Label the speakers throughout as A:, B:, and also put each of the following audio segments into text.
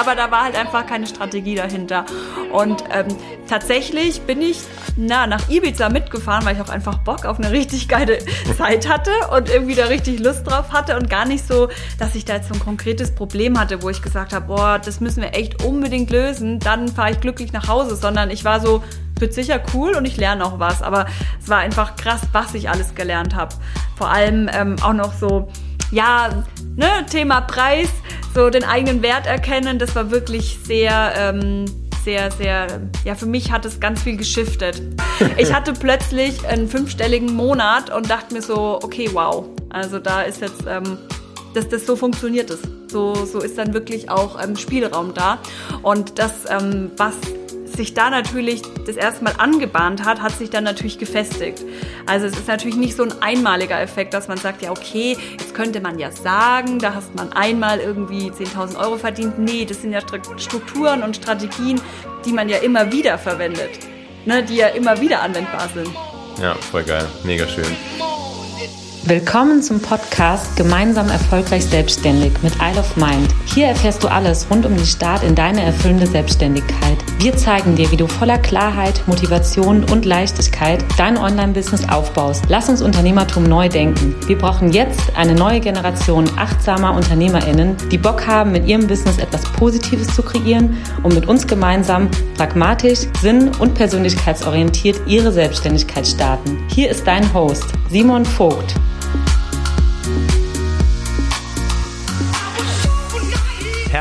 A: aber da war halt einfach keine Strategie dahinter. Und ähm, tatsächlich bin ich na, nach Ibiza mitgefahren, weil ich auch einfach Bock auf eine richtig geile Zeit hatte und irgendwie da richtig Lust drauf hatte und gar nicht so, dass ich da jetzt so ein konkretes Problem hatte, wo ich gesagt habe, boah, das müssen wir echt unbedingt lösen, dann fahre ich glücklich nach Hause, sondern ich war so, wird sicher cool und ich lerne auch was, aber es war einfach krass, was ich alles gelernt habe. Vor allem ähm, auch noch so, ja, ne, Thema Preis, so den eigenen Wert erkennen, das war wirklich sehr, ähm, sehr, sehr, ja, für mich hat es ganz viel geschiftet. Ich hatte plötzlich einen fünfstelligen Monat und dachte mir so, okay, wow, also da ist jetzt, ähm, dass das so funktioniert ist. So, so ist dann wirklich auch ähm, Spielraum da. Und das, ähm, was sich da natürlich das erste Mal angebahnt hat, hat sich dann natürlich gefestigt. Also es ist natürlich nicht so ein einmaliger Effekt, dass man sagt, ja okay, jetzt könnte man ja sagen, da hast man einmal irgendwie 10.000 Euro verdient. Nee, das sind ja Strukturen und Strategien, die man ja immer wieder verwendet, ne, die ja immer wieder anwendbar sind.
B: Ja, voll geil, mega schön.
C: Willkommen zum Podcast Gemeinsam erfolgreich selbstständig mit Isle of Mind. Hier erfährst du alles rund um den Start in deine erfüllende Selbstständigkeit. Wir zeigen dir, wie du voller Klarheit, Motivation und Leichtigkeit dein Online-Business aufbaust. Lass uns Unternehmertum neu denken. Wir brauchen jetzt eine neue Generation achtsamer UnternehmerInnen, die Bock haben, mit ihrem Business etwas Positives zu kreieren und mit uns gemeinsam pragmatisch, sinn- und persönlichkeitsorientiert ihre Selbstständigkeit starten. Hier ist dein Host, Simon Vogt.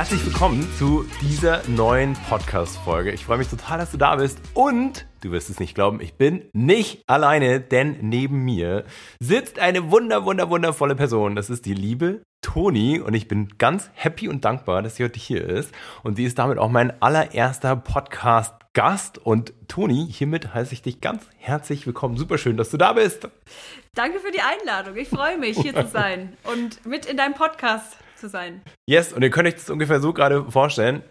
B: Herzlich willkommen zu dieser neuen Podcast-Folge. Ich freue mich total, dass du da bist und du wirst es nicht glauben, ich bin nicht alleine, denn neben mir sitzt eine wunder, wunder, wundervolle Person. Das ist die liebe Toni und ich bin ganz happy und dankbar, dass sie heute hier ist und sie ist damit auch mein allererster Podcast Gast und Toni, hiermit heiße ich dich ganz herzlich willkommen. Super schön, dass du da bist.
A: Danke für die Einladung. Ich freue mich, hier zu sein und mit in deinem Podcast zu sein.
B: Yes, und ihr könnt euch das ungefähr so gerade vorstellen.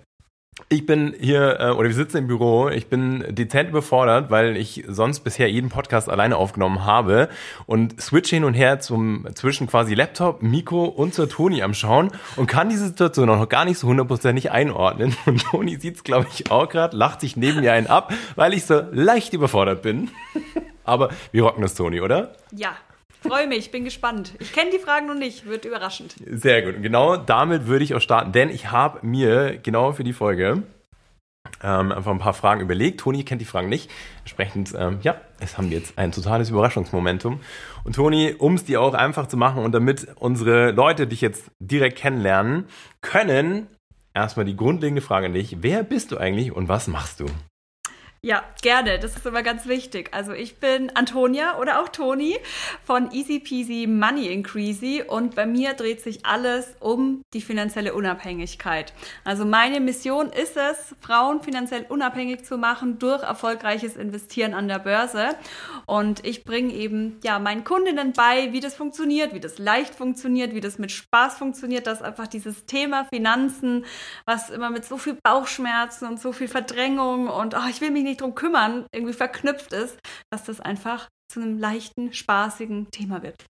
B: Ich bin hier, äh, oder wir sitzen im Büro, ich bin dezent überfordert, weil ich sonst bisher jeden Podcast alleine aufgenommen habe und switch hin und her zum, zwischen quasi Laptop, Mikro und zur Toni am Schauen und kann diese Situation auch noch gar nicht so hundertprozentig einordnen. Und Toni sieht's, glaube ich, auch gerade, lacht sich neben mir einen ab, weil ich so leicht überfordert bin. Aber wir rocken das, Toni, oder?
A: Ja, Freue mich, bin gespannt. Ich kenne die Fragen noch nicht, wird überraschend.
B: Sehr gut. Und genau damit würde ich auch starten, denn ich habe mir genau für die Folge ähm, einfach ein paar Fragen überlegt. Toni kennt die Fragen nicht. Entsprechend, ähm, ja, es haben wir jetzt ein totales Überraschungsmomentum. Und Toni, um es dir auch einfach zu machen und damit unsere Leute dich jetzt direkt kennenlernen können, erstmal die grundlegende Frage an dich. Wer bist du eigentlich und was machst du?
A: Ja, gerne. Das ist immer ganz wichtig. Also ich bin Antonia oder auch Toni von Easy Peasy Money Increasy und bei mir dreht sich alles um die finanzielle Unabhängigkeit. Also meine Mission ist es, Frauen finanziell unabhängig zu machen durch erfolgreiches Investieren an der Börse. Und ich bringe eben ja meinen Kundinnen bei, wie das funktioniert, wie das leicht funktioniert, wie das mit Spaß funktioniert, dass einfach dieses Thema Finanzen, was immer mit so viel Bauchschmerzen und so viel Verdrängung und oh, ich will mich nicht drum kümmern, irgendwie verknüpft ist, dass das einfach zu einem leichten, spaßigen Thema wird.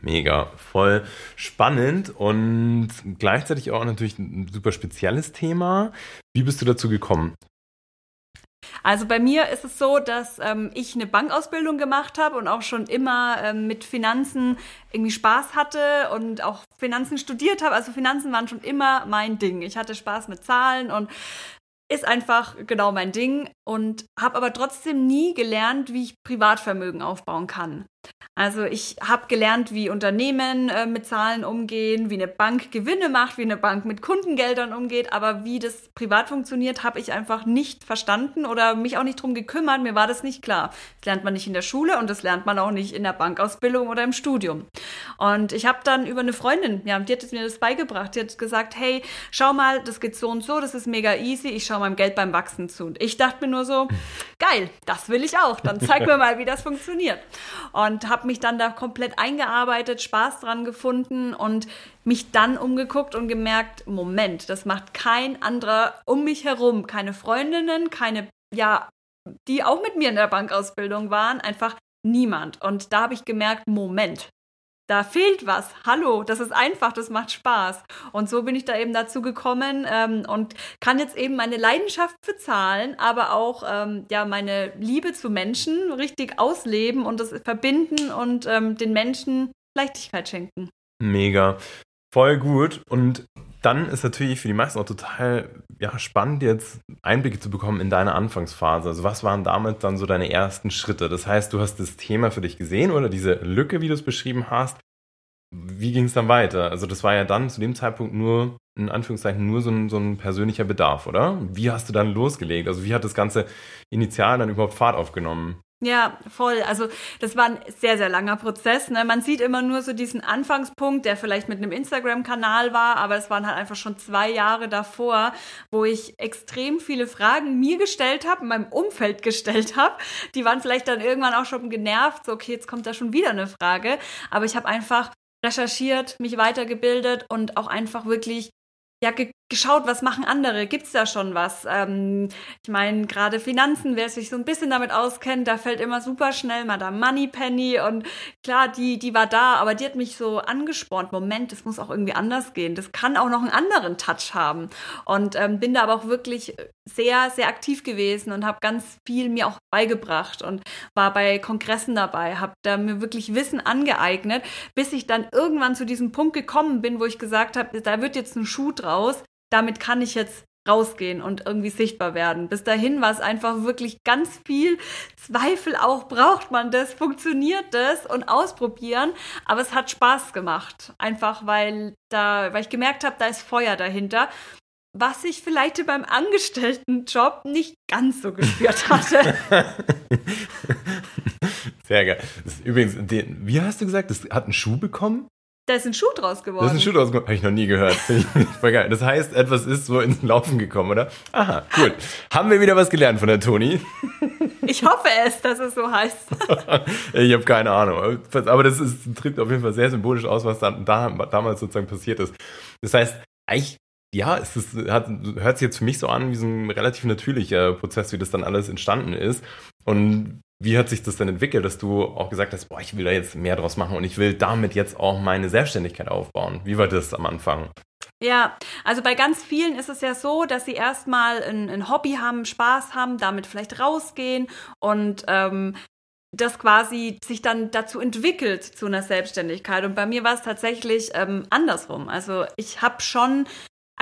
B: Mega, voll spannend und gleichzeitig auch natürlich ein super spezielles Thema. Wie bist du dazu gekommen?
A: Also bei mir ist es so, dass ähm, ich eine Bankausbildung gemacht habe und auch schon immer ähm, mit Finanzen irgendwie Spaß hatte und auch Finanzen studiert habe. Also Finanzen waren schon immer mein Ding. Ich hatte Spaß mit Zahlen und ist einfach genau mein Ding und habe aber trotzdem nie gelernt, wie ich Privatvermögen aufbauen kann. Also ich habe gelernt, wie Unternehmen äh, mit Zahlen umgehen, wie eine Bank Gewinne macht, wie eine Bank mit Kundengeldern umgeht, aber wie das privat funktioniert, habe ich einfach nicht verstanden oder mich auch nicht drum gekümmert. Mir war das nicht klar. Das lernt man nicht in der Schule und das lernt man auch nicht in der Bankausbildung oder im Studium. Und ich habe dann über eine Freundin, ja, die hat mir das beigebracht. Die hat gesagt, hey, schau mal, das geht so und so, das ist mega easy. Ich schaue meinem Geld beim Wachsen zu. Und ich dachte mir nur so, geil, das will ich auch. Dann zeig mir mal, wie das funktioniert. Und habe mich dann da komplett eingearbeitet, Spaß dran gefunden und mich dann umgeguckt und gemerkt, Moment, das macht kein anderer um mich herum, keine Freundinnen, keine, ja, die auch mit mir in der Bankausbildung waren, einfach niemand. Und da habe ich gemerkt, Moment, da fehlt was. Hallo, das ist einfach, das macht Spaß. Und so bin ich da eben dazu gekommen ähm, und kann jetzt eben meine Leidenschaft für Zahlen, aber auch ähm, ja meine Liebe zu Menschen richtig ausleben und das verbinden und ähm, den Menschen Leichtigkeit schenken.
B: Mega. Voll gut. Und dann ist natürlich für die meisten auch total ja, spannend, jetzt Einblicke zu bekommen in deine Anfangsphase. Also was waren damit dann so deine ersten Schritte? Das heißt, du hast das Thema für dich gesehen oder diese Lücke, wie du es beschrieben hast. Wie ging es dann weiter? Also das war ja dann zu dem Zeitpunkt nur, in Anführungszeichen, nur so ein, so ein persönlicher Bedarf, oder? Wie hast du dann losgelegt? Also wie hat das Ganze initial dann überhaupt Fahrt aufgenommen?
A: Ja, voll. Also das war ein sehr, sehr langer Prozess. Ne? Man sieht immer nur so diesen Anfangspunkt, der vielleicht mit einem Instagram-Kanal war, aber es waren halt einfach schon zwei Jahre davor, wo ich extrem viele Fragen mir gestellt habe, meinem Umfeld gestellt habe. Die waren vielleicht dann irgendwann auch schon genervt, so okay, jetzt kommt da schon wieder eine Frage. Aber ich habe einfach recherchiert, mich weitergebildet und auch einfach wirklich ja, ge geschaut, was machen andere? Gibt's da schon was? Ähm, ich meine, gerade Finanzen, wer sich so ein bisschen damit auskennt, da fällt immer super schnell Madame Moneypenny und klar, die, die war da, aber die hat mich so angespornt. Moment, das muss auch irgendwie anders gehen. Das kann auch noch einen anderen Touch haben. Und ähm, bin da aber auch wirklich sehr, sehr aktiv gewesen und habe ganz viel mir auch beigebracht und war bei Kongressen dabei, habe da mir wirklich Wissen angeeignet, bis ich dann irgendwann zu diesem Punkt gekommen bin, wo ich gesagt habe, da wird jetzt ein Schuh draus damit kann ich jetzt rausgehen und irgendwie sichtbar werden. Bis dahin war es einfach wirklich ganz viel Zweifel auch, braucht man das, funktioniert das und ausprobieren, aber es hat Spaß gemacht, einfach weil da weil ich gemerkt habe, da ist Feuer dahinter. Was ich vielleicht beim Angestelltenjob nicht ganz so gespürt hatte.
B: Sehr geil. übrigens, den, wie hast du gesagt, das hat einen Schuh bekommen?
A: Da ist ein Schuh draus geworden.
B: Da ist ein Schuh draus geworden. Habe ich noch nie gehört. Voll geil. Das heißt, etwas ist so ins Laufen gekommen, oder? Aha, gut. Haben wir wieder was gelernt von der Toni?
A: Ich hoffe es, dass es so heißt.
B: ich habe keine Ahnung. Aber das ist, tritt auf jeden Fall sehr symbolisch aus, was da, da, damals sozusagen passiert ist. Das heißt, eigentlich ja, es ist, hat, hört sich jetzt für mich so an wie so ein relativ natürlicher Prozess, wie das dann alles entstanden ist. Und wie hat sich das denn entwickelt, dass du auch gesagt hast, boah, ich will da jetzt mehr draus machen und ich will damit jetzt auch meine Selbstständigkeit aufbauen? Wie war das am Anfang?
A: Ja, also bei ganz vielen ist es ja so, dass sie erstmal ein, ein Hobby haben, Spaß haben, damit vielleicht rausgehen und ähm, das quasi sich dann dazu entwickelt zu einer Selbstständigkeit. Und bei mir war es tatsächlich ähm, andersrum. Also ich habe schon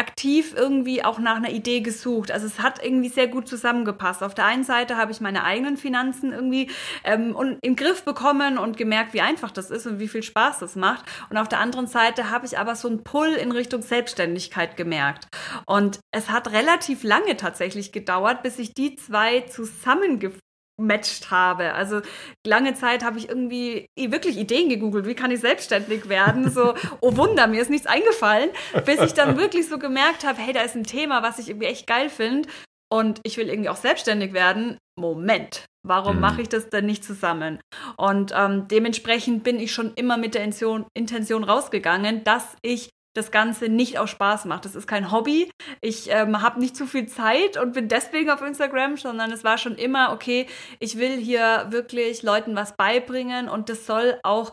A: aktiv irgendwie auch nach einer Idee gesucht. Also es hat irgendwie sehr gut zusammengepasst. Auf der einen Seite habe ich meine eigenen Finanzen irgendwie ähm, im Griff bekommen und gemerkt, wie einfach das ist und wie viel Spaß das macht. Und auf der anderen Seite habe ich aber so einen Pull in Richtung Selbstständigkeit gemerkt. Und es hat relativ lange tatsächlich gedauert, bis ich die zwei zusammengeführt matcht habe. Also lange Zeit habe ich irgendwie wirklich Ideen gegoogelt, wie kann ich selbstständig werden? So, oh Wunder, mir ist nichts eingefallen, bis ich dann wirklich so gemerkt habe, hey, da ist ein Thema, was ich irgendwie echt geil finde und ich will irgendwie auch selbstständig werden. Moment, warum mhm. mache ich das denn nicht zusammen? Und ähm, dementsprechend bin ich schon immer mit der Intention, Intention rausgegangen, dass ich das Ganze nicht aus Spaß macht. Das ist kein Hobby. Ich ähm, habe nicht zu viel Zeit und bin deswegen auf Instagram, sondern es war schon immer, okay, ich will hier wirklich Leuten was beibringen und das soll auch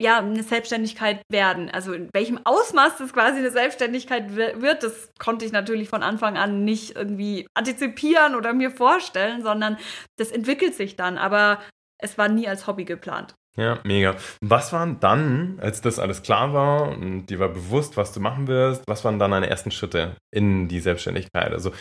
A: ja, eine Selbstständigkeit werden. Also in welchem Ausmaß das quasi eine Selbstständigkeit wird, das konnte ich natürlich von Anfang an nicht irgendwie antizipieren oder mir vorstellen, sondern das entwickelt sich dann. Aber es war nie als Hobby geplant.
B: Ja, mega. Was waren dann, als das alles klar war und dir war bewusst, was du machen wirst, was waren dann deine ersten Schritte in die Selbstständigkeit? Also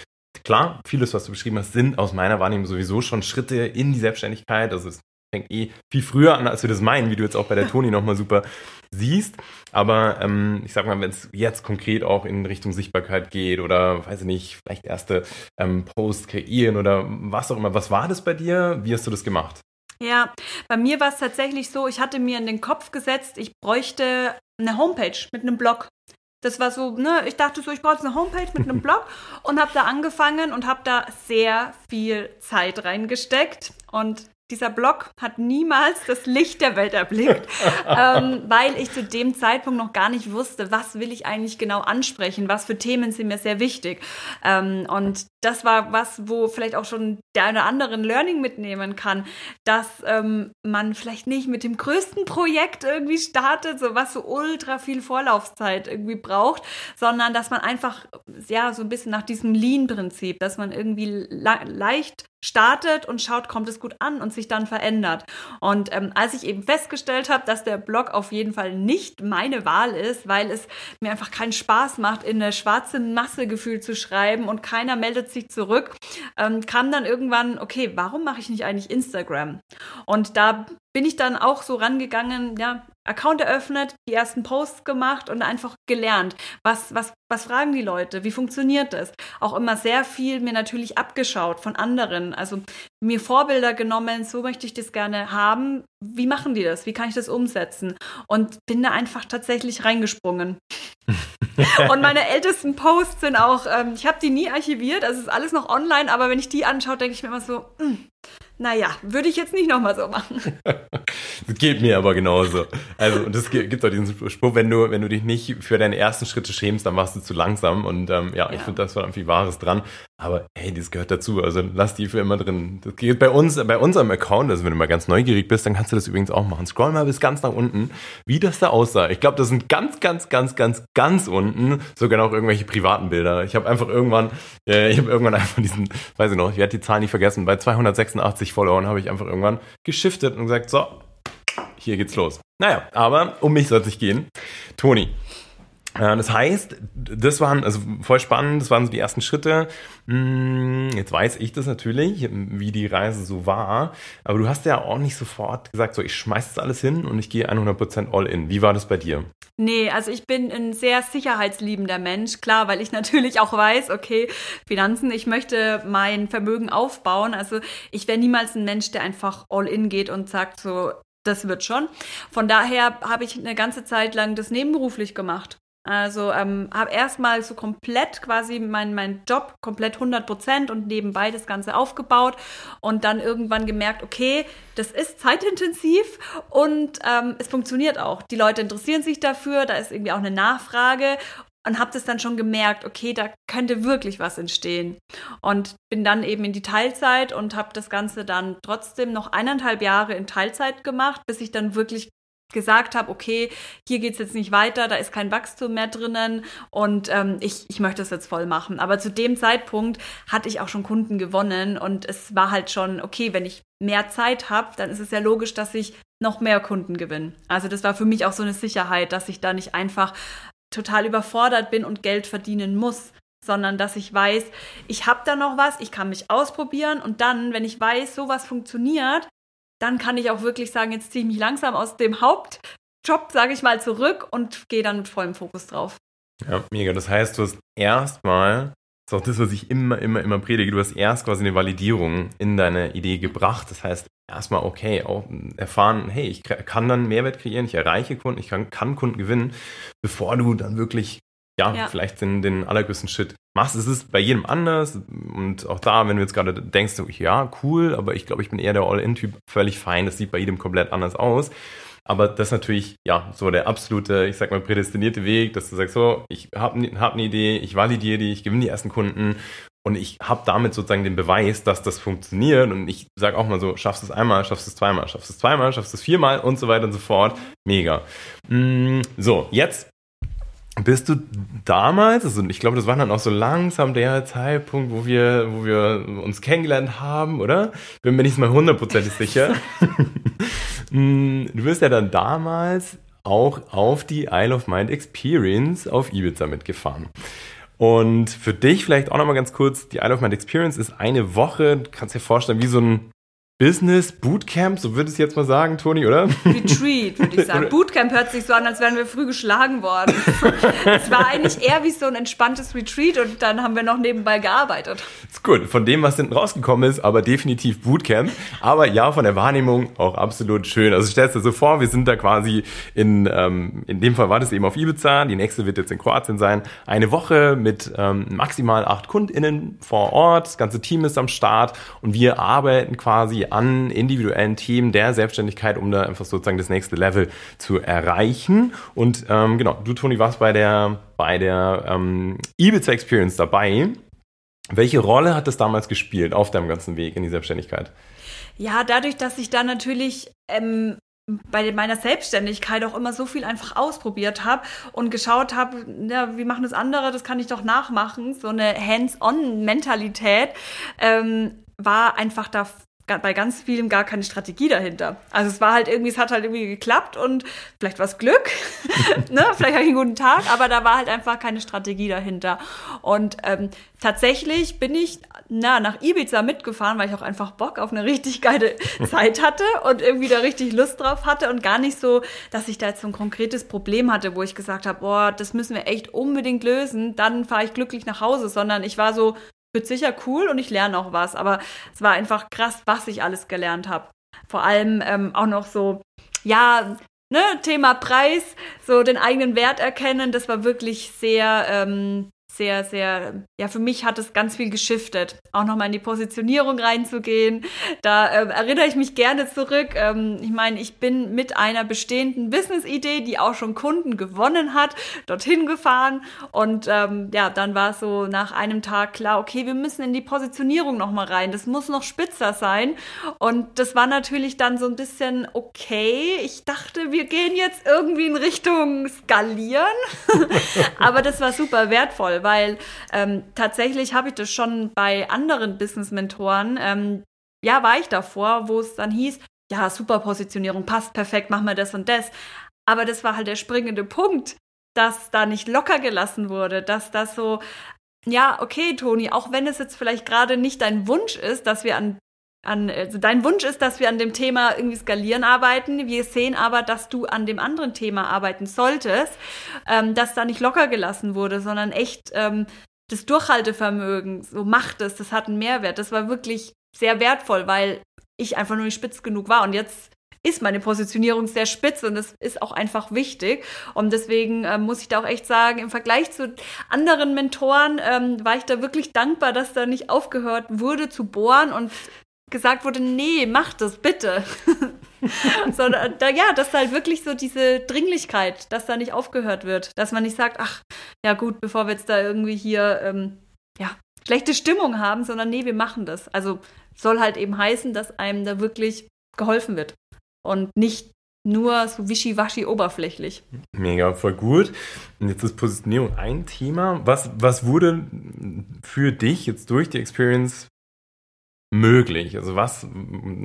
B: klar, vieles, was du beschrieben hast, sind aus meiner Wahrnehmung sowieso schon Schritte in die Selbstständigkeit. Also es fängt eh viel früher an, als wir das meinen, wie du jetzt auch bei der Toni nochmal super siehst. Aber ähm, ich sag mal, wenn es jetzt konkret auch in Richtung Sichtbarkeit geht oder, weiß ich nicht, vielleicht erste ähm, Posts kreieren oder was auch immer, was war das bei dir? Wie hast du das gemacht?
A: Ja, bei mir war es tatsächlich so, ich hatte mir in den Kopf gesetzt, ich bräuchte eine Homepage mit einem Blog. Das war so, ne, ich dachte so, ich brauche eine Homepage mit einem Blog und habe da angefangen und habe da sehr viel Zeit reingesteckt und dieser Blog hat niemals das Licht der Welt erblickt, ähm, weil ich zu dem Zeitpunkt noch gar nicht wusste, was will ich eigentlich genau ansprechen, was für Themen sind mir sehr wichtig. Ähm, und das war was, wo vielleicht auch schon der eine oder andere Learning mitnehmen kann, dass ähm, man vielleicht nicht mit dem größten Projekt irgendwie startet, so was so ultra viel Vorlaufzeit irgendwie braucht, sondern dass man einfach ja so ein bisschen nach diesem Lean-Prinzip, dass man irgendwie le leicht startet und schaut, kommt es gut an und sich dann verändert. Und ähm, als ich eben festgestellt habe, dass der Blog auf jeden Fall nicht meine Wahl ist, weil es mir einfach keinen Spaß macht, in eine schwarze Masse gefühlt zu schreiben und keiner meldet sich zurück, ähm, kam dann irgendwann, okay, warum mache ich nicht eigentlich Instagram? Und da bin ich dann auch so rangegangen, ja, Account eröffnet, die ersten Posts gemacht und einfach gelernt. Was, was, was fragen die Leute? Wie funktioniert das? Auch immer sehr viel mir natürlich abgeschaut von anderen. Also mir Vorbilder genommen, so möchte ich das gerne haben. Wie machen die das? Wie kann ich das umsetzen? Und bin da einfach tatsächlich reingesprungen. und meine ältesten Posts sind auch, ähm, ich habe die nie archiviert, also ist alles noch online, aber wenn ich die anschaue, denke ich mir immer so, mh, hm, naja, würde ich jetzt nicht nochmal so machen.
B: das geht mir aber genauso. Also, und es gibt auch diesen Spruch, wenn du, wenn du dich nicht für deine ersten Schritte schämst, dann machst du zu langsam. Und ähm, ja, ja, ich finde, das war irgendwie Wahres dran. Aber hey, das gehört dazu. Also lass die für immer drin. Das geht bei uns, bei unserem Account, also wenn du mal ganz neugierig bist, dann kannst du das übrigens auch machen. Scroll mal bis ganz nach unten, wie das da aussah. Ich glaube, das sind ganz, ganz, ganz, ganz, ganz unten sogar noch irgendwelche privaten Bilder. Ich habe einfach irgendwann, äh, ich habe irgendwann einfach diesen, weiß ich noch, ich werde die Zahl nie vergessen, bei 286 Followern habe ich einfach irgendwann geschiftet und gesagt, so, hier geht's los. Naja, aber um mich soll es nicht gehen. Toni, das heißt, das waren, also voll spannend, das waren so die ersten Schritte. Hm, jetzt weiß ich das natürlich, wie die Reise so war, aber du hast ja auch nicht sofort gesagt, so ich schmeiß das alles hin und ich gehe 100% all in. Wie war das bei dir?
A: Nee, also ich bin ein sehr sicherheitsliebender Mensch, klar, weil ich natürlich auch weiß, okay, Finanzen, ich möchte mein Vermögen aufbauen. Also ich wäre niemals ein Mensch, der einfach all in geht und sagt so, das wird schon. Von daher habe ich eine ganze Zeit lang das nebenberuflich gemacht. Also ähm, habe erstmal so komplett quasi meinen mein Job komplett 100 Prozent und nebenbei das Ganze aufgebaut und dann irgendwann gemerkt, okay, das ist zeitintensiv und ähm, es funktioniert auch. Die Leute interessieren sich dafür, da ist irgendwie auch eine Nachfrage und habe das dann schon gemerkt, okay, da könnte wirklich was entstehen. Und bin dann eben in die Teilzeit und habe das Ganze dann trotzdem noch eineinhalb Jahre in Teilzeit gemacht, bis ich dann wirklich gesagt habe, okay, hier geht's jetzt nicht weiter, da ist kein Wachstum mehr drinnen und ähm, ich, ich möchte es jetzt voll machen. Aber zu dem Zeitpunkt hatte ich auch schon Kunden gewonnen und es war halt schon, okay, wenn ich mehr Zeit habe, dann ist es ja logisch, dass ich noch mehr Kunden gewinne. Also das war für mich auch so eine Sicherheit, dass ich da nicht einfach total überfordert bin und Geld verdienen muss, sondern dass ich weiß, ich habe da noch was, ich kann mich ausprobieren und dann, wenn ich weiß, sowas funktioniert, dann kann ich auch wirklich sagen, jetzt ziehe ich mich langsam aus dem Hauptjob, sage ich mal, zurück und gehe dann mit vollem Fokus drauf.
B: Ja, mega. Das heißt, du hast erstmal, das ist auch das, was ich immer, immer, immer predige, du hast erst quasi eine Validierung in deine Idee gebracht. Das heißt, erstmal, okay, auch erfahren, hey, ich kann dann Mehrwert kreieren, ich erreiche Kunden, ich kann, kann Kunden gewinnen, bevor du dann wirklich ja, ja, vielleicht den, den allergrößten Schritt machst. Es ist bei jedem anders und auch da, wenn du jetzt gerade denkst, ja, cool, aber ich glaube, ich bin eher der All-In-Typ, völlig fein, das sieht bei jedem komplett anders aus. Aber das ist natürlich, ja, so der absolute, ich sag mal, prädestinierte Weg, dass du sagst, so, ich habe hab eine Idee, ich validiere die, ich gewinne die ersten Kunden und ich habe damit sozusagen den Beweis, dass das funktioniert. Und ich sage auch mal so, schaffst es einmal, schaffst es zweimal, schaffst es zweimal, schaffst es viermal und so weiter und so fort. Mega. Mm, so, jetzt bist du damals, also ich glaube, das war dann auch so langsam der Zeitpunkt, wo wir, wo wir uns kennengelernt haben, oder? Bin mir nicht mal hundertprozentig sicher. Mm, du bist ja dann damals auch auf die Isle of Mind Experience auf Ibiza mitgefahren. Und für dich vielleicht auch nochmal ganz kurz, die Isle of Mind Experience ist eine Woche, kannst dir vorstellen, wie so ein Business Bootcamp, so würde ich jetzt mal sagen, Toni, oder?
A: Retreat, würde ich sagen. Bootcamp hört sich so an, als wären wir früh geschlagen worden. es war eigentlich eher wie so ein entspanntes Retreat und dann haben wir noch nebenbei gearbeitet.
B: Das Gut, von dem, was hinten rausgekommen ist, aber definitiv Bootcamp. Aber ja, von der Wahrnehmung auch absolut schön. Also stellst dir so vor, wir sind da quasi in, ähm, in dem Fall war das eben auf Ibiza, die nächste wird jetzt in Kroatien sein. Eine Woche mit ähm, maximal acht KundInnen vor Ort, das ganze Team ist am Start und wir arbeiten quasi an individuellen Themen der Selbstständigkeit, um da einfach sozusagen das nächste Level zu erreichen. Und ähm, genau, du Toni warst bei der bei der ähm, Ibiza Experience dabei. Welche Rolle hat das damals gespielt auf deinem ganzen Weg in die Selbstständigkeit?
A: Ja, dadurch, dass ich da natürlich ähm, bei meiner Selbstständigkeit auch immer so viel einfach ausprobiert habe und geschaut habe, ja, wie machen das andere, das kann ich doch nachmachen. So eine Hands-on-Mentalität ähm, war einfach da bei ganz vielem gar keine Strategie dahinter. Also es war halt irgendwie, es hat halt irgendwie geklappt und vielleicht war es Glück, ne? vielleicht habe ich einen guten Tag, aber da war halt einfach keine Strategie dahinter. Und ähm, tatsächlich bin ich na, nach Ibiza mitgefahren, weil ich auch einfach Bock auf eine richtig geile Zeit hatte und irgendwie da richtig Lust drauf hatte und gar nicht so, dass ich da jetzt so ein konkretes Problem hatte, wo ich gesagt habe, boah, das müssen wir echt unbedingt lösen, dann fahre ich glücklich nach Hause, sondern ich war so, wird sicher cool und ich lerne auch was. Aber es war einfach krass, was ich alles gelernt habe. Vor allem ähm, auch noch so, ja, ne, Thema Preis, so den eigenen Wert erkennen, das war wirklich sehr, ähm, sehr, sehr, ja, für mich hat es ganz viel geschiftet. Auch nochmal in die Positionierung reinzugehen. Da ähm, erinnere ich mich gerne zurück. Ähm, ich meine, ich bin mit einer bestehenden Business-Idee, die auch schon Kunden gewonnen hat, dorthin gefahren. Und ähm, ja, dann war es so nach einem Tag klar, okay, wir müssen in die Positionierung nochmal rein. Das muss noch spitzer sein. Und das war natürlich dann so ein bisschen okay. Ich dachte, wir gehen jetzt irgendwie in Richtung Skalieren. Aber das war super wertvoll, weil ähm, tatsächlich habe ich das schon bei anderen Business-Mentoren, ähm, ja, war ich davor, wo es dann hieß, ja, super Positionierung, passt perfekt, machen wir das und das. Aber das war halt der springende Punkt, dass da nicht locker gelassen wurde, dass das so, ja, okay, Toni, auch wenn es jetzt vielleicht gerade nicht dein Wunsch ist, dass wir an an, also dein Wunsch ist, dass wir an dem Thema irgendwie skalieren arbeiten. Wir sehen aber, dass du an dem anderen Thema arbeiten solltest, ähm, dass da nicht locker gelassen wurde, sondern echt ähm, das Durchhaltevermögen, so macht es, das hat einen Mehrwert. Das war wirklich sehr wertvoll, weil ich einfach nur nicht spitz genug war. Und jetzt ist meine Positionierung sehr spitz und das ist auch einfach wichtig. Und deswegen ähm, muss ich da auch echt sagen, im Vergleich zu anderen Mentoren ähm, war ich da wirklich dankbar, dass da nicht aufgehört wurde zu bohren und gesagt wurde, nee, mach das bitte. Sondern da, ja, dass halt wirklich so diese Dringlichkeit, dass da nicht aufgehört wird, dass man nicht sagt, ach, ja gut, bevor wir jetzt da irgendwie hier ähm, ja, schlechte Stimmung haben, sondern nee, wir machen das. Also soll halt eben heißen, dass einem da wirklich geholfen wird und nicht nur so wischiwaschi oberflächlich.
B: Mega, voll gut. Und jetzt ist Positionierung ein Thema. Was, was wurde für dich jetzt durch die Experience möglich? Also was,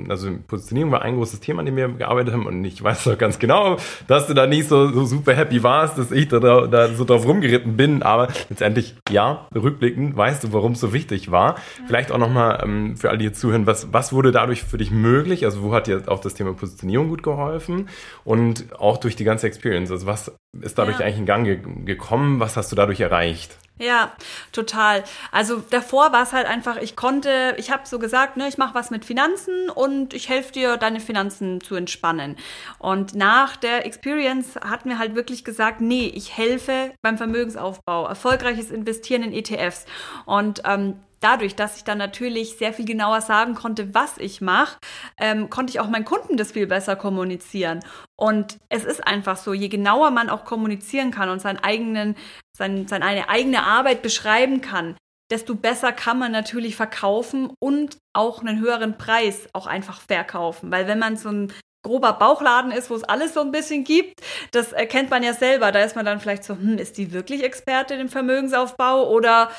B: also Positionierung war ein großes Thema, an dem wir gearbeitet haben und ich weiß doch ganz genau, dass du da nicht so, so super happy warst, dass ich da, da so drauf rumgeritten bin, aber letztendlich, ja, rückblickend weißt du, warum es so wichtig war. Vielleicht auch nochmal ähm, für alle, die zuhören, was, was wurde dadurch für dich möglich? Also wo hat dir auch das Thema Positionierung gut geholfen und auch durch die ganze Experience? Also was ist dadurch ja. eigentlich in Gang ge gekommen? Was hast du dadurch erreicht?
A: Ja, total. Also davor war es halt einfach, ich konnte, ich habe so gesagt, ne, ich mache was mit Finanzen und ich helfe dir, deine Finanzen zu entspannen. Und nach der Experience hat mir halt wirklich gesagt, nee, ich helfe beim Vermögensaufbau, erfolgreiches Investieren in ETFs. Und ähm, dadurch, dass ich dann natürlich sehr viel genauer sagen konnte, was ich mache, ähm, konnte ich auch meinen Kunden das viel besser kommunizieren. Und es ist einfach so, je genauer man auch kommunizieren kann und seinen eigenen, sein, seine eigene Arbeit beschreiben kann, desto besser kann man natürlich verkaufen und auch einen höheren Preis auch einfach verkaufen. Weil wenn man so ein grober Bauchladen ist, wo es alles so ein bisschen gibt, das erkennt man ja selber. Da ist man dann vielleicht so, hm, ist die wirklich Experte im Vermögensaufbau oder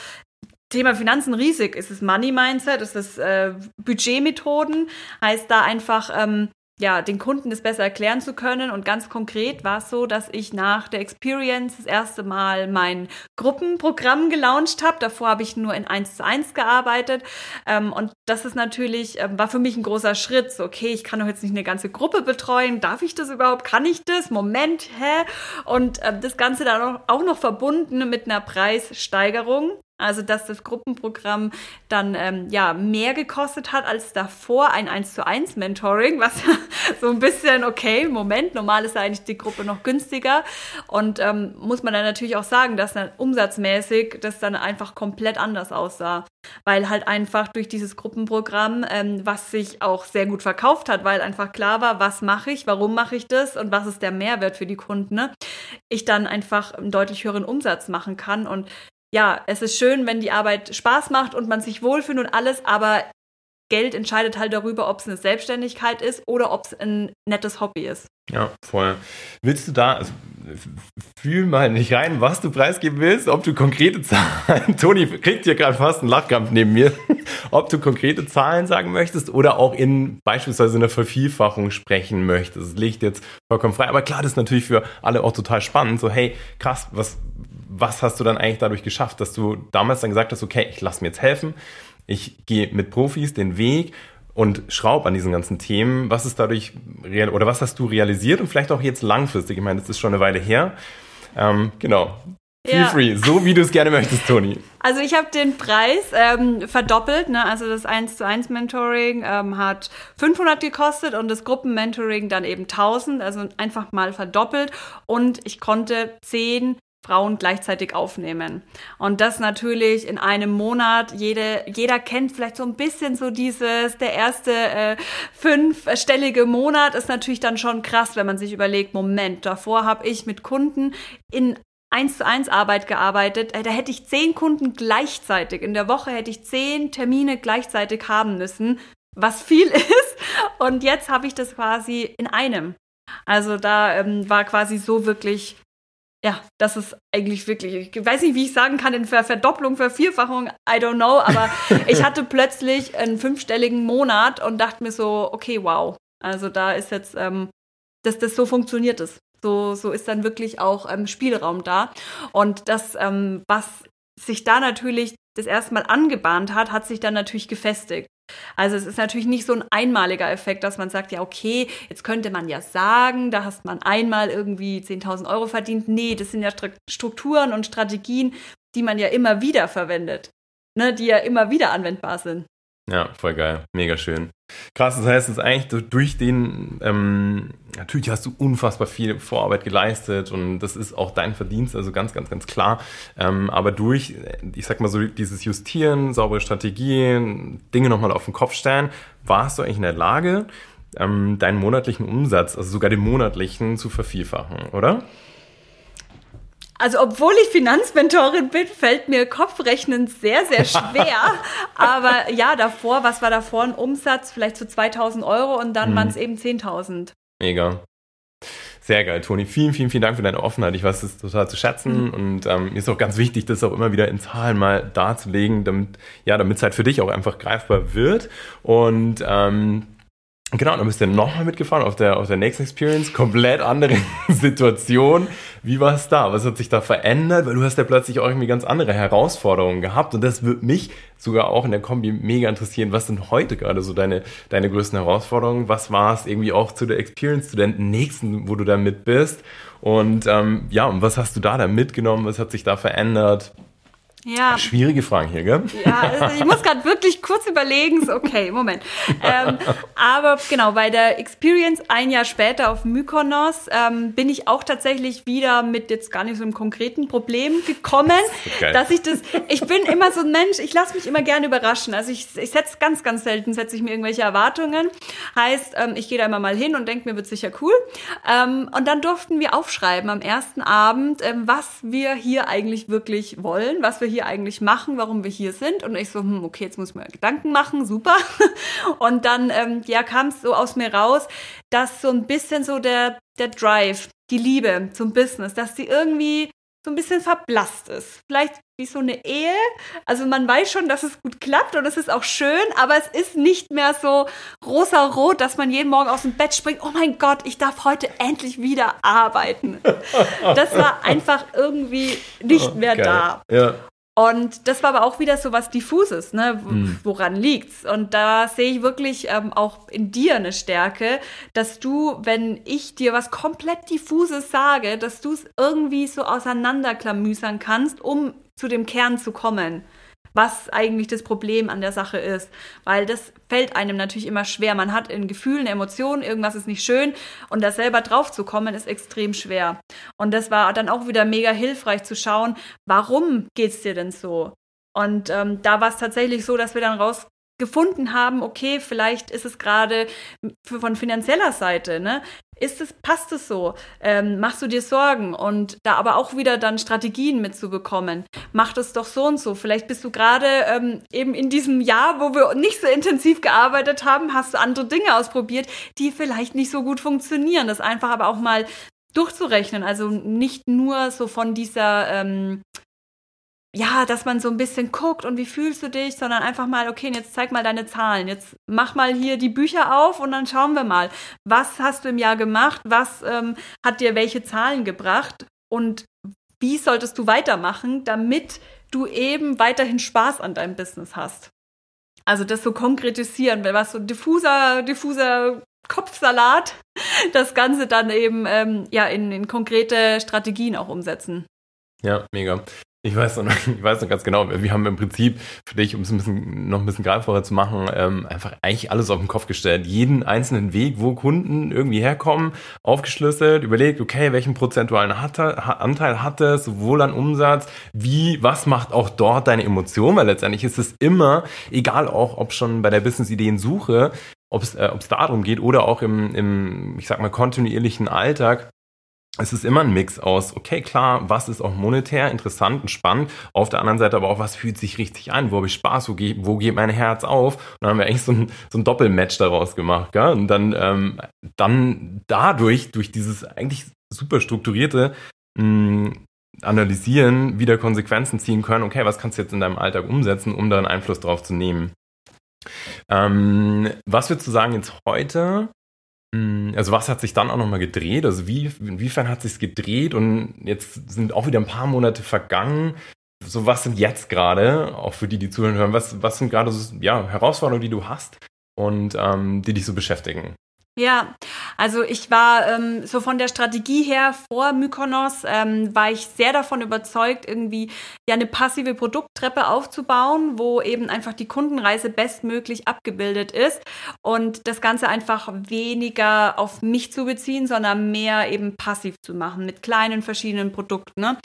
A: Thema Finanzen riesig. Ist es Money Mindset? Ist es äh, Budgetmethoden? Heißt da einfach, ähm, ja, den Kunden das besser erklären zu können. Und ganz konkret war es so, dass ich nach der Experience das erste Mal mein Gruppenprogramm gelauncht habe. Davor habe ich nur in 1 zu 1 gearbeitet. Ähm, und das ist natürlich, äh, war für mich ein großer Schritt. So, okay, ich kann doch jetzt nicht eine ganze Gruppe betreuen. Darf ich das überhaupt? Kann ich das? Moment, hä? Und äh, das Ganze dann auch noch verbunden mit einer Preissteigerung. Also, dass das Gruppenprogramm dann ähm, ja mehr gekostet hat als davor ein 1 zu 1 Mentoring, was so ein bisschen, okay, Moment, normal ist ja eigentlich die Gruppe noch günstiger. Und ähm, muss man dann natürlich auch sagen, dass dann umsatzmäßig das dann einfach komplett anders aussah. Weil halt einfach durch dieses Gruppenprogramm, ähm, was sich auch sehr gut verkauft hat, weil einfach klar war, was mache ich, warum mache ich das und was ist der Mehrwert für die Kunden, ne? ich dann einfach einen deutlich höheren Umsatz machen kann. Und ja, es ist schön, wenn die Arbeit Spaß macht und man sich wohlfühlt und alles, aber Geld entscheidet halt darüber, ob es eine Selbstständigkeit ist oder ob es ein nettes Hobby ist.
B: Ja, voll. Willst du da, also, fühl mal nicht rein, was du preisgeben willst, ob du konkrete Zahlen, Toni kriegt hier gerade fast einen Lachkampf neben mir, ob du konkrete Zahlen sagen möchtest oder auch in beispielsweise einer Vervielfachung sprechen möchtest. Das liegt jetzt vollkommen frei. Aber klar, das ist natürlich für alle auch total spannend. So, hey, krass, was, was hast du dann eigentlich dadurch geschafft, dass du damals dann gesagt hast, okay, ich lass mir jetzt helfen, ich gehe mit Profis den Weg und schraub an diesen ganzen Themen. Was ist dadurch real oder was hast du realisiert und vielleicht auch jetzt langfristig? Ich meine, das ist schon eine Weile her. Ähm, genau. Feel ja. free, so wie du es gerne möchtest, Toni.
A: Also ich habe den Preis ähm, verdoppelt. Ne? Also das 1 zu 1 Mentoring ähm, hat 500 gekostet und das Gruppenmentoring dann eben 1000. Also einfach mal verdoppelt. Und ich konnte 10 Frauen gleichzeitig aufnehmen. Und das natürlich in einem Monat. Jede, jeder kennt vielleicht so ein bisschen so dieses, der erste äh, fünfstellige Monat ist natürlich dann schon krass, wenn man sich überlegt, Moment, davor habe ich mit Kunden in eins zu eins Arbeit gearbeitet. Äh, da hätte ich zehn Kunden gleichzeitig. In der Woche hätte ich zehn Termine gleichzeitig haben müssen, was viel ist. Und jetzt habe ich das quasi in einem. Also da ähm, war quasi so wirklich ja, das ist eigentlich wirklich, ich weiß nicht, wie ich sagen kann, in Ver Verdopplung, Vervierfachung, I don't know, aber ich hatte plötzlich einen fünfstelligen Monat und dachte mir so, okay, wow. Also da ist jetzt, ähm, dass das so funktioniert ist. So, so ist dann wirklich auch ähm, Spielraum da. Und das, ähm, was sich da natürlich das erste Mal angebahnt hat, hat sich dann natürlich gefestigt. Also es ist natürlich nicht so ein einmaliger Effekt, dass man sagt, ja, okay, jetzt könnte man ja sagen, da hast man einmal irgendwie 10.000 Euro verdient. Nee, das sind ja Strukturen und Strategien, die man ja immer wieder verwendet, ne, die ja immer wieder anwendbar sind.
B: Ja, voll geil. Mega schön. Krass, das heißt, es eigentlich durch den, ähm, natürlich hast du unfassbar viel Vorarbeit geleistet und das ist auch dein Verdienst, also ganz, ganz, ganz klar. Ähm, aber durch, ich sag mal so, dieses Justieren, saubere Strategien, Dinge nochmal auf den Kopf stellen, warst du eigentlich in der Lage, ähm, deinen monatlichen Umsatz, also sogar den monatlichen, zu vervielfachen, oder?
A: Also obwohl ich Finanzmentorin bin, fällt mir Kopfrechnen sehr, sehr schwer. Aber ja, davor, was war davor ein Umsatz? Vielleicht so 2000 Euro und dann mhm. waren es eben 10.000.
B: Mega. Sehr geil, Toni. Vielen, vielen, vielen Dank für deine Offenheit. Ich weiß es total zu schätzen mhm. und ähm, mir ist auch ganz wichtig, das auch immer wieder in Zahlen mal darzulegen, damit ja, damit es halt für dich auch einfach greifbar wird. Und ähm, Genau, dann bist du nochmal mitgefahren auf der, auf der nächsten Experience. Komplett andere Situation. Wie war es da? Was hat sich da verändert? Weil du hast ja plötzlich auch irgendwie ganz andere Herausforderungen gehabt. Und das würde mich sogar auch in der Kombi mega interessieren. Was sind heute gerade so deine, deine größten Herausforderungen? Was war es irgendwie auch zu der Experience, zu der nächsten, wo du da mit bist? Und ähm, ja, und was hast du da dann mitgenommen? Was hat sich da verändert?
A: Ja.
B: Schwierige Fragen hier, gell?
A: Ja, also ich muss gerade wirklich kurz überlegen. Okay, Moment. Ähm, aber genau, bei der Experience ein Jahr später auf Mykonos ähm, bin ich auch tatsächlich wieder mit jetzt gar nicht so einem konkreten Problem gekommen, das dass ich das, ich bin immer so ein Mensch, ich lasse mich immer gerne überraschen. Also ich, ich setze ganz, ganz selten, setze ich mir irgendwelche Erwartungen. Heißt, ähm, ich gehe da immer mal hin und denke mir, wird sicher cool. Ähm, und dann durften wir aufschreiben am ersten Abend, ähm, was wir hier eigentlich wirklich wollen, was wir hier hier eigentlich machen, warum wir hier sind. Und ich so, hm, okay, jetzt muss ich mir Gedanken machen, super. Und dann, ähm, ja, kam es so aus mir raus, dass so ein bisschen so der, der Drive, die Liebe zum Business, dass die irgendwie so ein bisschen verblasst ist. Vielleicht wie so eine Ehe. Also man weiß schon, dass es gut klappt und es ist auch schön, aber es ist nicht mehr so rosa-rot, dass man jeden Morgen aus dem Bett springt. Oh mein Gott, ich darf heute endlich wieder arbeiten. Das war einfach irgendwie nicht mehr geil. da. Ja. Und das war aber auch wieder so was Diffuses, ne? Mhm. Woran liegt's? Und da sehe ich wirklich ähm, auch in dir eine Stärke, dass du, wenn ich dir was komplett Diffuses sage, dass du es irgendwie so auseinanderklamüsern kannst, um zu dem Kern zu kommen was eigentlich das Problem an der Sache ist. Weil das fällt einem natürlich immer schwer. Man hat in Gefühlen, Emotionen, irgendwas ist nicht schön und da selber drauf zu kommen, ist extrem schwer. Und das war dann auch wieder mega hilfreich zu schauen, warum geht's dir denn so? Und ähm, da war es tatsächlich so, dass wir dann raus gefunden haben, okay, vielleicht ist es gerade von finanzieller Seite, ne? Ist es, passt es so? Ähm, machst du dir Sorgen? Und da aber auch wieder dann Strategien mitzubekommen. Mach das doch so und so. Vielleicht bist du gerade ähm, eben in diesem Jahr, wo wir nicht so intensiv gearbeitet haben, hast du andere Dinge ausprobiert, die vielleicht nicht so gut funktionieren. Das einfach aber auch mal durchzurechnen. Also nicht nur so von dieser ähm, ja, dass man so ein bisschen guckt und wie fühlst du dich, sondern einfach mal, okay, jetzt zeig mal deine Zahlen. Jetzt mach mal hier die Bücher auf und dann schauen wir mal, was hast du im Jahr gemacht, was ähm, hat dir welche Zahlen gebracht und wie solltest du weitermachen, damit du eben weiterhin Spaß an deinem Business hast. Also das so konkretisieren, was so diffuser, diffuser Kopfsalat, das Ganze dann eben ähm, ja in, in konkrete Strategien auch umsetzen.
B: Ja, mega. Ich weiß, noch, ich weiß noch ganz genau, wir haben im Prinzip für dich, um es ein bisschen, noch ein bisschen greifbarer zu machen, ähm, einfach eigentlich alles auf den Kopf gestellt. Jeden einzelnen Weg, wo Kunden irgendwie herkommen, aufgeschlüsselt, überlegt, okay, welchen prozentualen hatte, Anteil hat es, sowohl an Umsatz, wie, was macht auch dort deine Emotion, weil letztendlich ist es immer, egal auch, ob schon bei der Business-Ideen-Suche, ob es äh, darum geht oder auch im, im, ich sag mal, kontinuierlichen Alltag, es ist immer ein Mix aus, okay, klar, was ist auch monetär interessant und spannend, auf der anderen Seite aber auch, was fühlt sich richtig an, wo habe ich Spaß, wo, geht, wo geht mein Herz auf? Und dann haben wir eigentlich so ein, so ein Doppelmatch daraus gemacht, gell? Und dann, ähm, dann dadurch, durch dieses eigentlich super strukturierte mh, mm, Analysieren, wieder Konsequenzen ziehen können, okay, was kannst du jetzt in deinem Alltag umsetzen, um da einen Einfluss drauf zu nehmen? Ähm, was würdest du sagen jetzt heute? Mm, also was hat sich dann auch nochmal gedreht? Also wie, inwiefern hat sich gedreht? Und jetzt sind auch wieder ein paar Monate vergangen. So was sind jetzt gerade, auch für die, die zuhören hören, was, was sind gerade so, ja, Herausforderungen, die du hast und ähm, die dich so beschäftigen?
A: Ja, also ich war ähm, so von der Strategie her vor Mykonos, ähm, war ich sehr davon überzeugt, irgendwie ja eine passive Produkttreppe aufzubauen, wo eben einfach die Kundenreise bestmöglich abgebildet ist und das Ganze einfach weniger auf mich zu beziehen, sondern mehr eben passiv zu machen mit kleinen verschiedenen Produkten. Ne?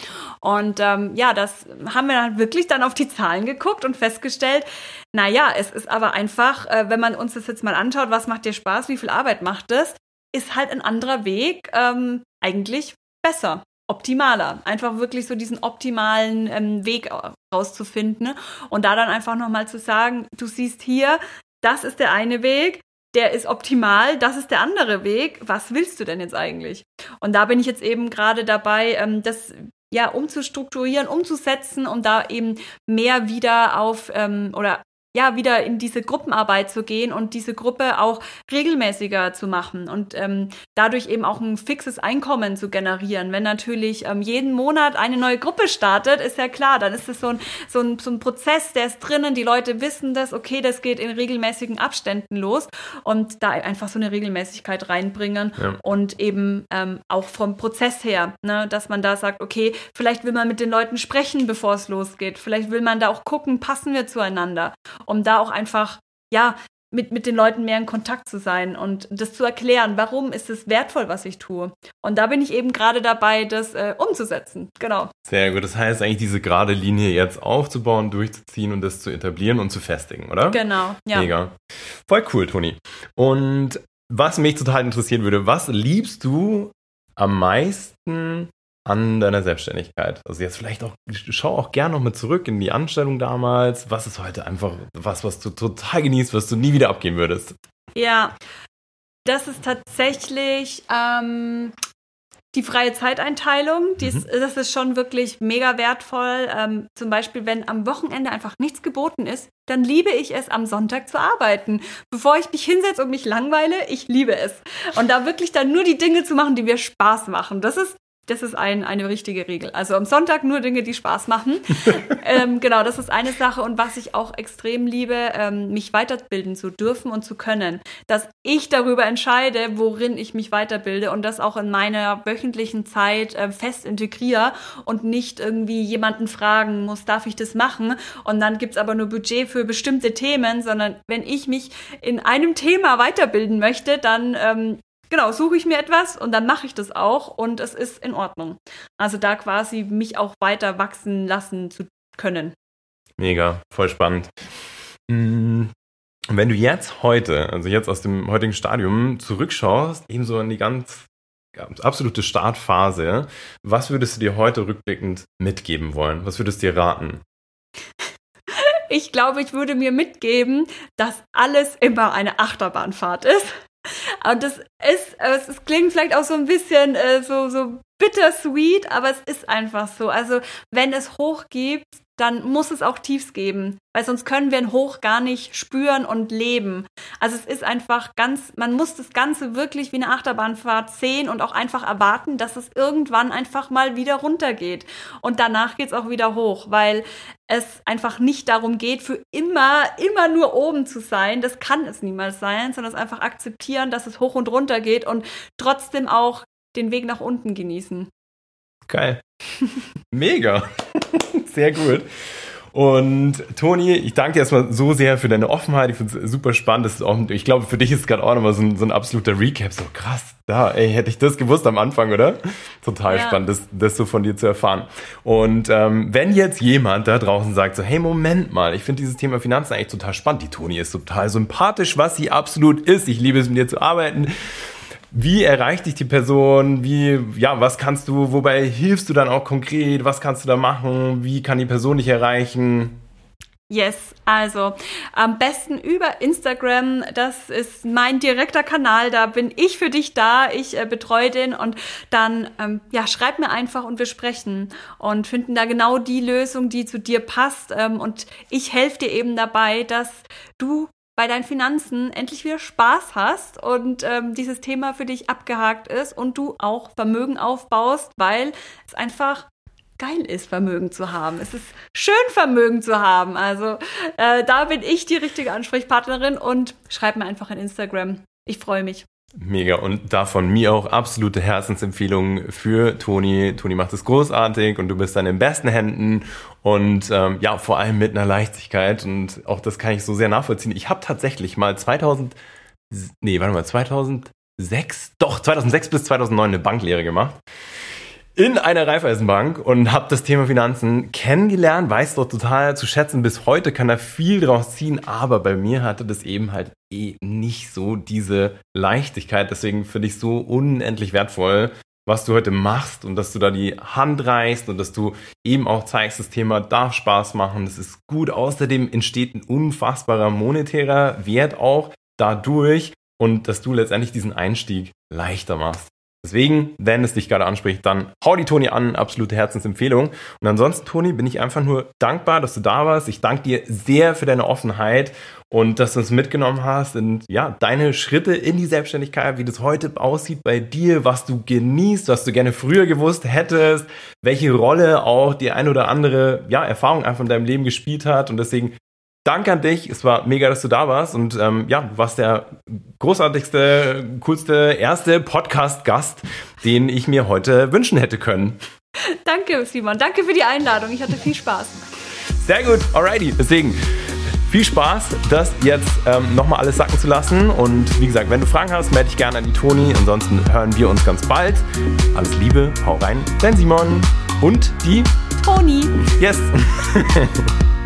A: Und ähm, ja, das haben wir dann wirklich dann auf die Zahlen geguckt und festgestellt, naja, es ist aber einfach, äh, wenn man uns das jetzt mal anschaut, was macht dir Spaß, wie viel Arbeit Arbeit macht es, ist halt ein anderer Weg ähm, eigentlich besser, optimaler. Einfach wirklich so diesen optimalen ähm, Weg rauszufinden ne? und da dann einfach nochmal zu sagen, du siehst hier, das ist der eine Weg, der ist optimal, das ist der andere Weg. Was willst du denn jetzt eigentlich? Und da bin ich jetzt eben gerade dabei, ähm, das ja umzustrukturieren, umzusetzen, um da eben mehr wieder auf ähm, oder ja, wieder in diese Gruppenarbeit zu gehen und diese Gruppe auch regelmäßiger zu machen und ähm, dadurch eben auch ein fixes Einkommen zu generieren. Wenn natürlich ähm, jeden Monat eine neue Gruppe startet, ist ja klar, dann ist es so ein, so, ein, so ein Prozess, der ist drinnen, die Leute wissen das, okay, das geht in regelmäßigen Abständen los und da einfach so eine Regelmäßigkeit reinbringen ja. und eben ähm, auch vom Prozess her, ne, dass man da sagt, okay, vielleicht will man mit den Leuten sprechen, bevor es losgeht, vielleicht will man da auch gucken, passen wir zueinander um da auch einfach, ja, mit, mit den Leuten mehr in Kontakt zu sein und das zu erklären, warum ist es wertvoll, was ich tue. Und da bin ich eben gerade dabei, das äh, umzusetzen. Genau.
B: Sehr gut. Das heißt eigentlich, diese gerade Linie jetzt aufzubauen, durchzuziehen und das zu etablieren und zu festigen, oder?
A: Genau,
B: ja. Mega. Voll cool, Toni. Und was mich total interessieren würde, was liebst du am meisten an deiner Selbstständigkeit? Also jetzt vielleicht auch, schau auch gerne noch mal zurück in die Anstellung damals. Was ist heute einfach was, was du total genießt, was du nie wieder abgeben würdest?
A: Ja, das ist tatsächlich ähm, die freie Zeiteinteilung. Die ist, mhm. Das ist schon wirklich mega wertvoll. Ähm, zum Beispiel, wenn am Wochenende einfach nichts geboten ist, dann liebe ich es, am Sonntag zu arbeiten. Bevor ich mich hinsetze und mich langweile, ich liebe es. Und da wirklich dann nur die Dinge zu machen, die mir Spaß machen. Das ist das ist ein, eine richtige Regel. Also am Sonntag nur Dinge, die Spaß machen. ähm, genau, das ist eine Sache. Und was ich auch extrem liebe, ähm, mich weiterbilden zu dürfen und zu können. Dass ich darüber entscheide, worin ich mich weiterbilde und das auch in meiner wöchentlichen Zeit äh, fest integriere und nicht irgendwie jemanden fragen muss, darf ich das machen? Und dann gibt's aber nur Budget für bestimmte Themen, sondern wenn ich mich in einem Thema weiterbilden möchte, dann ähm, genau, suche ich mir etwas und dann mache ich das auch und es ist in Ordnung. Also da quasi mich auch weiter wachsen lassen zu können.
B: Mega, voll spannend. Mm, wenn du jetzt heute, also jetzt aus dem heutigen Stadium zurückschaust, eben so in die ganz, ganz absolute Startphase, was würdest du dir heute rückblickend mitgeben wollen? Was würdest du dir raten?
A: Ich glaube, ich würde mir mitgeben, dass alles immer eine Achterbahnfahrt ist. Und das ist, es klingt vielleicht auch so ein bisschen äh, so, so bittersweet, aber es ist einfach so. Also, wenn es hoch gibt, dann muss es auch Tiefs geben, weil sonst können wir ein Hoch gar nicht spüren und leben. Also es ist einfach ganz, man muss das Ganze wirklich wie eine Achterbahnfahrt sehen und auch einfach erwarten, dass es irgendwann einfach mal wieder runtergeht. Und danach geht es auch wieder hoch, weil es einfach nicht darum geht, für immer, immer nur oben zu sein. Das kann es niemals sein, sondern es einfach akzeptieren, dass es hoch und runter geht und trotzdem auch den Weg nach unten genießen.
B: Geil. Mega. Sehr gut. Und Toni, ich danke dir erstmal so sehr für deine Offenheit. Ich finde es super spannend. Das ist auch, ich glaube, für dich ist es gerade auch nochmal so ein, so ein absoluter Recap. So krass, da, ey, hätte ich das gewusst am Anfang, oder? Total ja. spannend, das, das so von dir zu erfahren. Und ähm, wenn jetzt jemand da draußen sagt, so, hey, Moment mal, ich finde dieses Thema Finanzen eigentlich total spannend. Die Toni ist total sympathisch, was sie absolut ist. Ich liebe es, mit dir zu arbeiten wie erreicht dich die Person? Wie, ja, was kannst du, wobei hilfst du dann auch konkret? Was kannst du da machen? Wie kann die Person dich erreichen?
A: Yes, also am besten über Instagram. Das ist mein direkter Kanal. Da bin ich für dich da. Ich äh, betreue den und dann ähm, ja schreib mir einfach und wir sprechen und finden da genau die Lösung, die zu dir passt. Ähm, und ich helfe dir eben dabei, dass du bei deinen Finanzen endlich wieder Spaß hast und ähm, dieses Thema für dich abgehakt ist und du auch Vermögen aufbaust, weil es einfach geil ist, Vermögen zu haben. Es ist schön, Vermögen zu haben. Also äh, da bin ich die richtige Ansprechpartnerin und schreib mir einfach in Instagram. Ich freue mich.
B: Mega und da von mir auch absolute Herzensempfehlung für Toni. Toni macht es großartig und du bist dann in besten Händen und ähm, ja, vor allem mit einer Leichtigkeit und auch das kann ich so sehr nachvollziehen. Ich habe tatsächlich mal 2000, nee, warte mal, 2006, doch 2006 bis 2009 eine Banklehre gemacht in einer Raiffeisenbank und habe das Thema Finanzen kennengelernt, weiß dort total zu schätzen. Bis heute kann er viel draus ziehen, aber bei mir hatte das eben halt eh nicht so diese Leichtigkeit. Deswegen finde ich so unendlich wertvoll, was du heute machst und dass du da die Hand reißt und dass du eben auch zeigst, das Thema darf Spaß machen, das ist gut. Außerdem entsteht ein unfassbarer monetärer Wert auch dadurch und dass du letztendlich diesen Einstieg leichter machst. Deswegen, wenn es dich gerade anspricht, dann hau die Toni an, absolute Herzensempfehlung. Und ansonsten, Toni, bin ich einfach nur dankbar, dass du da warst. Ich danke dir sehr für deine Offenheit und dass du uns mitgenommen hast und ja, deine Schritte in die Selbstständigkeit, wie das heute aussieht bei dir, was du genießt, was du gerne früher gewusst hättest, welche Rolle auch die ein oder andere ja, Erfahrung einfach in deinem Leben gespielt hat. Und deswegen Danke an dich. Es war mega, dass du da warst. Und ähm, ja, du warst der großartigste, coolste, erste Podcast-Gast, den ich mir heute wünschen hätte können.
A: Danke, Simon. Danke für die Einladung. Ich hatte viel Spaß.
B: Sehr gut. Alrighty. Deswegen viel Spaß, das jetzt ähm, nochmal alles sacken zu lassen. Und wie gesagt, wenn du Fragen hast, melde dich gerne an die Toni. Ansonsten hören wir uns ganz bald. Alles Liebe, hau rein, dein Simon und die
A: Toni.
B: Yes.